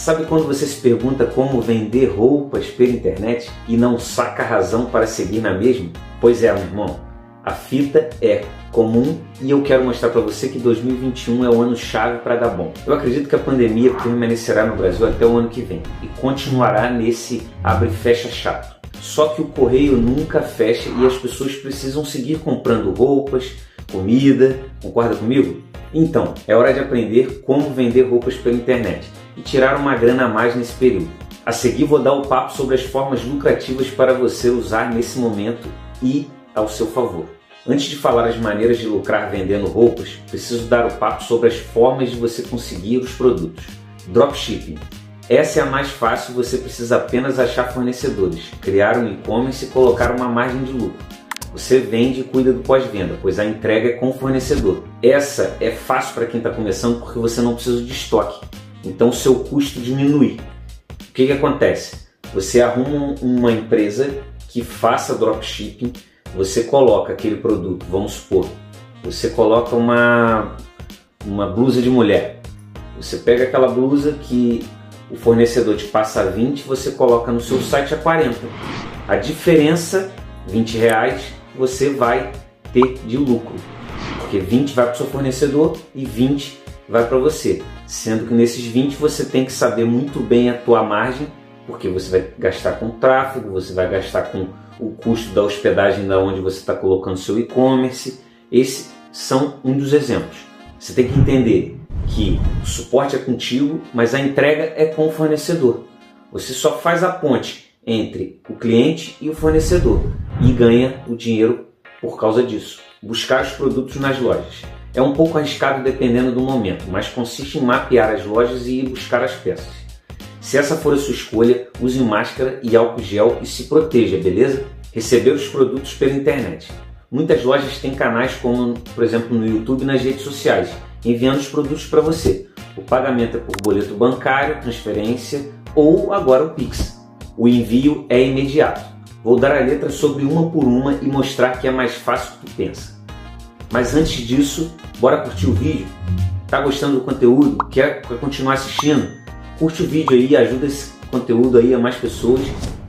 Sabe quando você se pergunta como vender roupas pela internet e não saca a razão para seguir na mesma? Pois é, meu irmão, a fita é comum e eu quero mostrar para você que 2021 é o ano chave para dar bom. Eu acredito que a pandemia permanecerá no Brasil até o ano que vem e continuará nesse abre e fecha chato. Só que o correio nunca fecha e as pessoas precisam seguir comprando roupas, comida. Concorda comigo? Então, é hora de aprender como vender roupas pela internet e tirar uma grana a mais nesse período. A seguir vou dar o papo sobre as formas lucrativas para você usar nesse momento e ao seu favor. Antes de falar as maneiras de lucrar vendendo roupas, preciso dar o papo sobre as formas de você conseguir os produtos. Dropshipping. Essa é a mais fácil, você precisa apenas achar fornecedores, criar um e-commerce e colocar uma margem de lucro. Você vende e cuida do pós-venda, pois a entrega é com o fornecedor. Essa é fácil para quem está começando porque você não precisa de estoque então o seu custo diminui. O que, que acontece? Você arruma uma empresa que faça dropshipping, você coloca aquele produto, vamos supor, você coloca uma, uma blusa de mulher. Você pega aquela blusa que o fornecedor te passa a 20, você coloca no seu site a 40. A diferença, 20 reais, você vai ter de lucro. Porque 20 vai para o seu fornecedor e 20 vai para você. Sendo que nesses 20 você tem que saber muito bem a tua margem, porque você vai gastar com tráfego, você vai gastar com o custo da hospedagem da onde você está colocando seu e-commerce. Esses são um dos exemplos. Você tem que entender que o suporte é contigo, mas a entrega é com o fornecedor. Você só faz a ponte entre o cliente e o fornecedor e ganha o dinheiro por causa disso. Buscar os produtos nas lojas. É um pouco arriscado dependendo do momento, mas consiste em mapear as lojas e ir buscar as peças. Se essa for a sua escolha, use máscara e álcool gel e se proteja, beleza? Receber os produtos pela internet. Muitas lojas têm canais como, por exemplo, no YouTube e nas redes sociais, enviando os produtos para você. O pagamento é por boleto bancário, transferência ou agora o Pix. O envio é imediato. Vou dar a letra sobre uma por uma e mostrar que é mais fácil do que pensa. Mas antes disso, bora curtir o vídeo? Tá gostando do conteúdo? Quer, continuar assistindo? Curte o vídeo aí, ajuda esse conteúdo aí a mais pessoas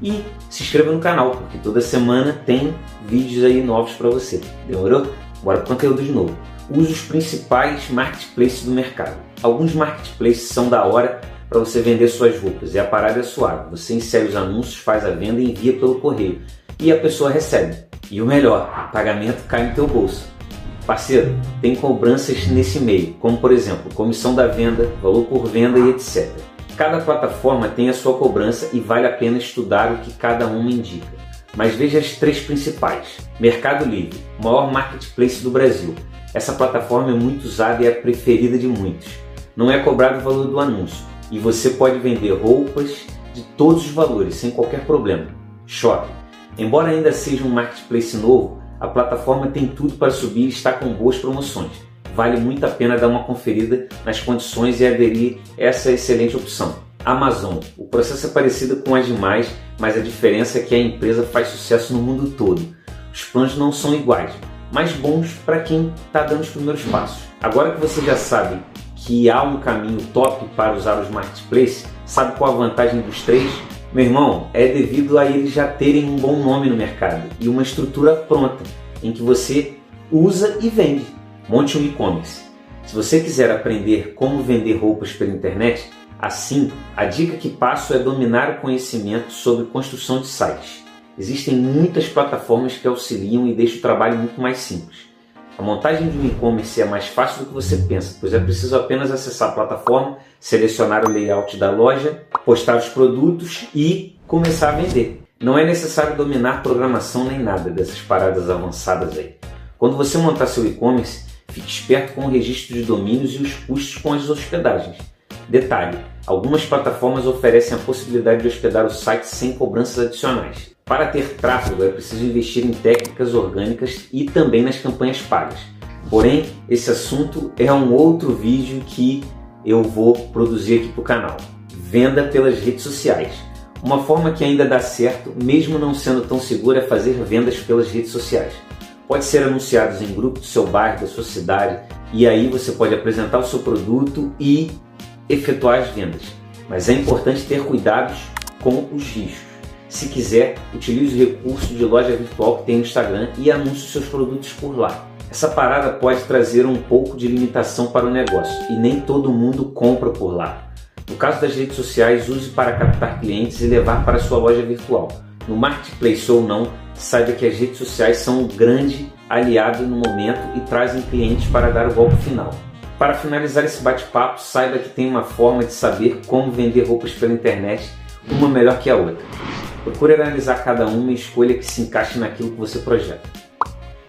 e se inscreva no canal, porque toda semana tem vídeos aí novos para você. Demorou? Bora pro conteúdo de novo. Use os principais marketplaces do mercado. Alguns marketplaces são da hora para você vender suas roupas e a parada é suave. Você insere os anúncios, faz a venda e envia pelo correio e a pessoa recebe. E o melhor, o pagamento cai no teu bolso. Parceiro, tem cobranças nesse meio, como por exemplo, comissão da venda, valor por venda e etc. Cada plataforma tem a sua cobrança e vale a pena estudar o que cada uma indica. Mas veja as três principais. Mercado Livre, maior marketplace do Brasil. Essa plataforma é muito usada e é a preferida de muitos. Não é cobrado o valor do anúncio e você pode vender roupas de todos os valores sem qualquer problema. Shopping. Embora ainda seja um marketplace novo, a plataforma tem tudo para subir e está com boas promoções. Vale muito a pena dar uma conferida nas condições e aderir a essa excelente opção. Amazon. O processo é parecido com as demais, mas a diferença é que a empresa faz sucesso no mundo todo. Os planos não são iguais, mas bons para quem está dando os primeiros passos. Agora que você já sabe que há um caminho top para usar os marketplaces, sabe qual a vantagem dos três? Meu irmão, é devido a eles já terem um bom nome no mercado e uma estrutura pronta em que você usa e vende. Monte um e-commerce. Se você quiser aprender como vender roupas pela internet, assim, a dica que passo é dominar o conhecimento sobre construção de sites. Existem muitas plataformas que auxiliam e deixam o trabalho muito mais simples. A montagem de um e-commerce é mais fácil do que você pensa, pois é preciso apenas acessar a plataforma, selecionar o layout da loja, postar os produtos e começar a vender. Não é necessário dominar programação nem nada dessas paradas avançadas aí. Quando você montar seu e-commerce, fique esperto com o registro de domínios e os custos com as hospedagens. Detalhe: algumas plataformas oferecem a possibilidade de hospedar o site sem cobranças adicionais. Para ter tráfego é preciso investir em técnicas orgânicas e também nas campanhas pagas. Porém, esse assunto é um outro vídeo que eu vou produzir aqui para o canal. Venda pelas redes sociais. Uma forma que ainda dá certo, mesmo não sendo tão segura, é fazer vendas pelas redes sociais. Pode ser anunciados em grupos do seu bairro, da sua cidade, e aí você pode apresentar o seu produto e efetuar as vendas. mas é importante ter cuidados com os riscos. Se quiser, utilize o recurso de loja virtual que tem no Instagram e anuncie seus produtos por lá. Essa parada pode trazer um pouco de limitação para o negócio e nem todo mundo compra por lá. No caso das redes sociais, use para captar clientes e levar para sua loja virtual. No marketplace ou não, saiba que as redes sociais são um grande aliado no momento e trazem clientes para dar o golpe final. Para finalizar esse bate-papo, saiba que tem uma forma de saber como vender roupas pela internet, uma melhor que a outra. Procure analisar cada uma e escolha que se encaixe naquilo que você projeta.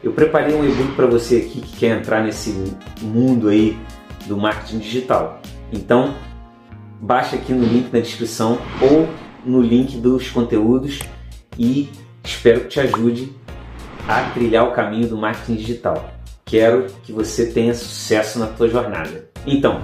Eu preparei um e-book para você aqui que quer entrar nesse mundo aí do marketing digital. Então, baixe aqui no link na descrição ou no link dos conteúdos e espero que te ajude a trilhar o caminho do marketing digital. Quero que você tenha sucesso na tua jornada. Então,